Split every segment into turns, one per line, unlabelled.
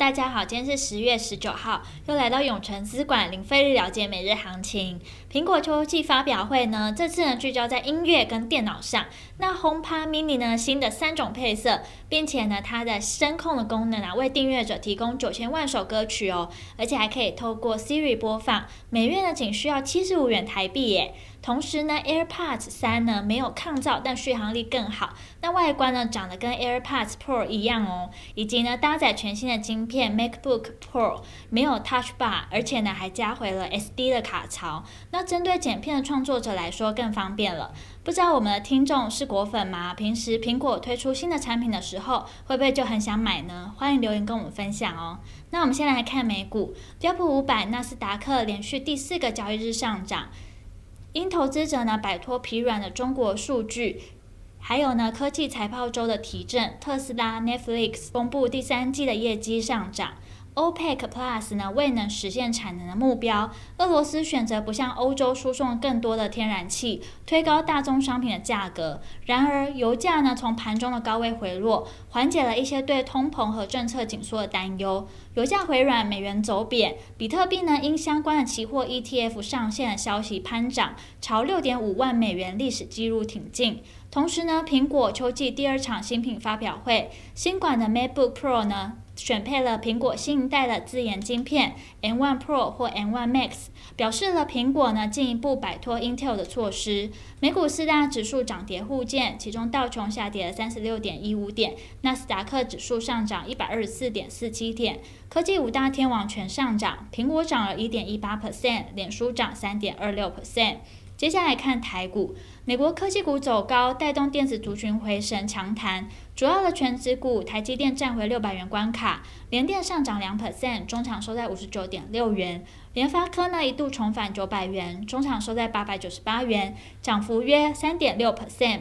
大家好，今天是十月十九号，又来到永诚资管零费力了解每日行情。苹果秋季发表会呢，这次呢聚焦在音乐跟电脑上。那 HomePod Mini 呢，新的三种配色，并且呢它的声控的功能啊，为订阅者提供九千万首歌曲哦，而且还可以透过 Siri 播放，每月呢仅需要七十五元台币耶。同时呢，AirPods 三呢没有抗噪，但续航力更好。那外观呢长得跟 AirPods Pro 一样哦，以及呢搭载全新的晶片 MacBook Pro，没有 Touch Bar，而且呢还加回了 SD 的卡槽。那针对剪片的创作者来说更方便了。不知道我们的听众是果粉吗？平时苹果推出新的产品的时候，会不会就很想买呢？欢迎留言跟我们分享哦。那我们先来看美股，标普五百、纳斯达克连续第四个交易日上涨。因投资者呢摆脱疲软的中国数据，还有呢科技财报周的提振，特斯拉、Netflix 公布第三季的业绩上涨。OPEC Plus 呢未能实现产能的目标，俄罗斯选择不向欧洲输送更多的天然气，推高大宗商品的价格。然而，油价呢从盘中的高位回落，缓解了一些对通膨和政策紧缩的担忧。油价回软，美元走贬，比特币呢因相关的期货 ETF 上线的消息攀涨，朝六点五万美元历史纪录挺进。同时呢，苹果秋季第二场新品发表会，新款的 MacBook Pro 呢，选配了苹果新一代的自研晶片 M1 Pro 或 M1 Max，表示了苹果呢进一步摆脱 Intel 的措施。美股四大指数涨跌互见，其中道琼下跌了三十六点一五点，纳斯达克指数上涨一百二十四点四七点，科技五大天王全上涨，苹果涨了一点一八 percent，脸书涨三点二六 percent。接下来看台股，美国科技股走高，带动电子族群回神强弹。主要的全指股，台积电站回六百元关卡，联电上涨两 percent，中场收在五十九点六元。联发科呢一度重返九百元，中场收在八百九十八元，涨幅约三点六 percent。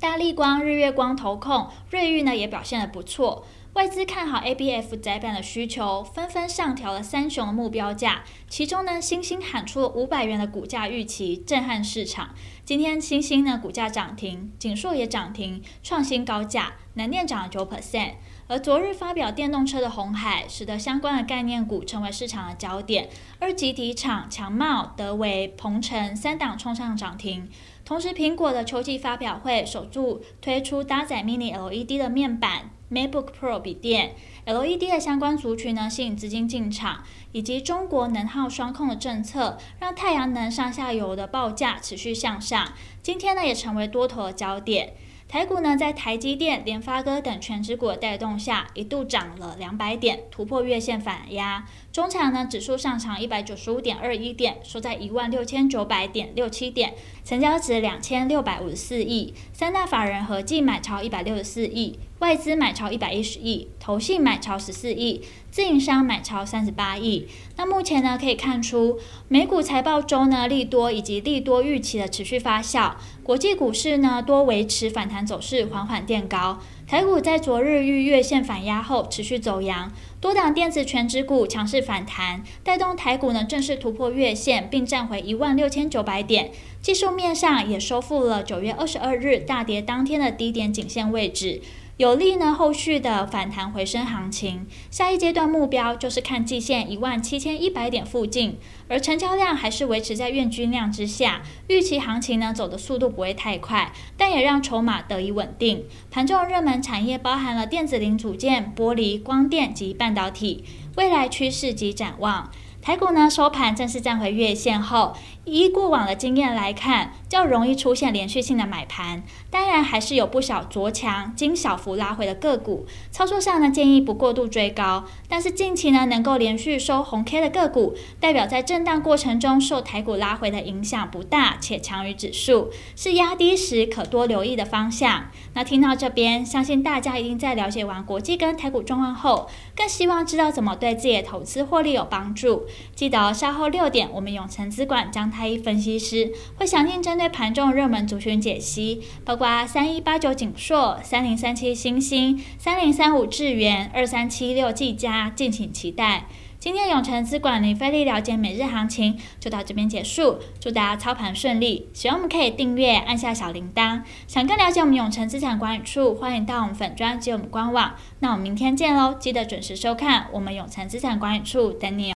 大立光、日月光、投控、瑞昱呢也表现得不错。外资看好 ABF 窄板的需求，纷纷上调了三雄的目标价。其中呢，星星喊出了五百元的股价预期，震撼市场。今天星星呢股价涨停，锦硕也涨停，创新高价。南电涨了九 percent。而昨日发表电动车的红海，使得相关的概念股成为市场的焦点。二级体厂强茂、德微、鹏程三档冲上涨停。同时，苹果的秋季发表会首度推出搭载 Mini LED 的面板。MacBook Pro 笔电，LED 的相关族群呢，吸引资金进场，以及中国能耗双控的政策，让太阳能上下游的报价持续向上。今天呢，也成为多头的焦点。台股呢，在台积电、联发哥等全指股带动下，一度涨了两百点，突破月线反压。中场呢，指数上涨一百九十五点二一点，收在一万六千九百点六七点，成交值两千六百五十四亿，三大法人合计买超一百六十四亿。外资买超一百一十亿，投信买超十四亿，自营商买超三十八亿。那目前呢，可以看出美股财报周呢利多以及利多预期的持续发酵，国际股市呢多维持反弹走势，缓缓垫高。台股在昨日遇月线反压后持续走阳，多档电子权值股强势反弹，带动台股呢正式突破月线，并站回一万六千九百点。技术面上也收复了九月二十二日大跌当天的低点颈线位置。有利呢后续的反弹回升行情，下一阶段目标就是看季线一万七千一百点附近，而成交量还是维持在月均量之下，预期行情呢走的速度不会太快，但也让筹码得以稳定。盘中热门产业包含了电子零组件、玻璃、光电及半导体，未来趋势及展望。台股呢收盘正式站回月线后，依过往的经验来看，较容易出现连续性的买盘。当然，还是有不少着强经小幅拉回的个股。操作上呢，建议不过度追高。但是近期呢，能够连续收红 K 的个股，代表在震荡过程中受台股拉回的影响不大，且强于指数，是压低时可多留意的方向。那听到这边，相信大家一定在了解完国际跟台股状况后，更希望知道怎么对自己的投资获利有帮助。记得稍后六点，我们永诚资管张太一分析师会详细针对盘中热门族群解析，包括三一八九景硕、三零三七星星、三零三五智原、二三七六技嘉，敬请期待。今天永诚资管零费力了解每日行情就到这边结束，祝大家操盘顺利。喜欢我们可以订阅，按下小铃铛。想更了解我们永诚资产管理处，欢迎到我们粉专及我们官网。那我们明天见喽，记得准时收看我们永诚资产管理处等你哦。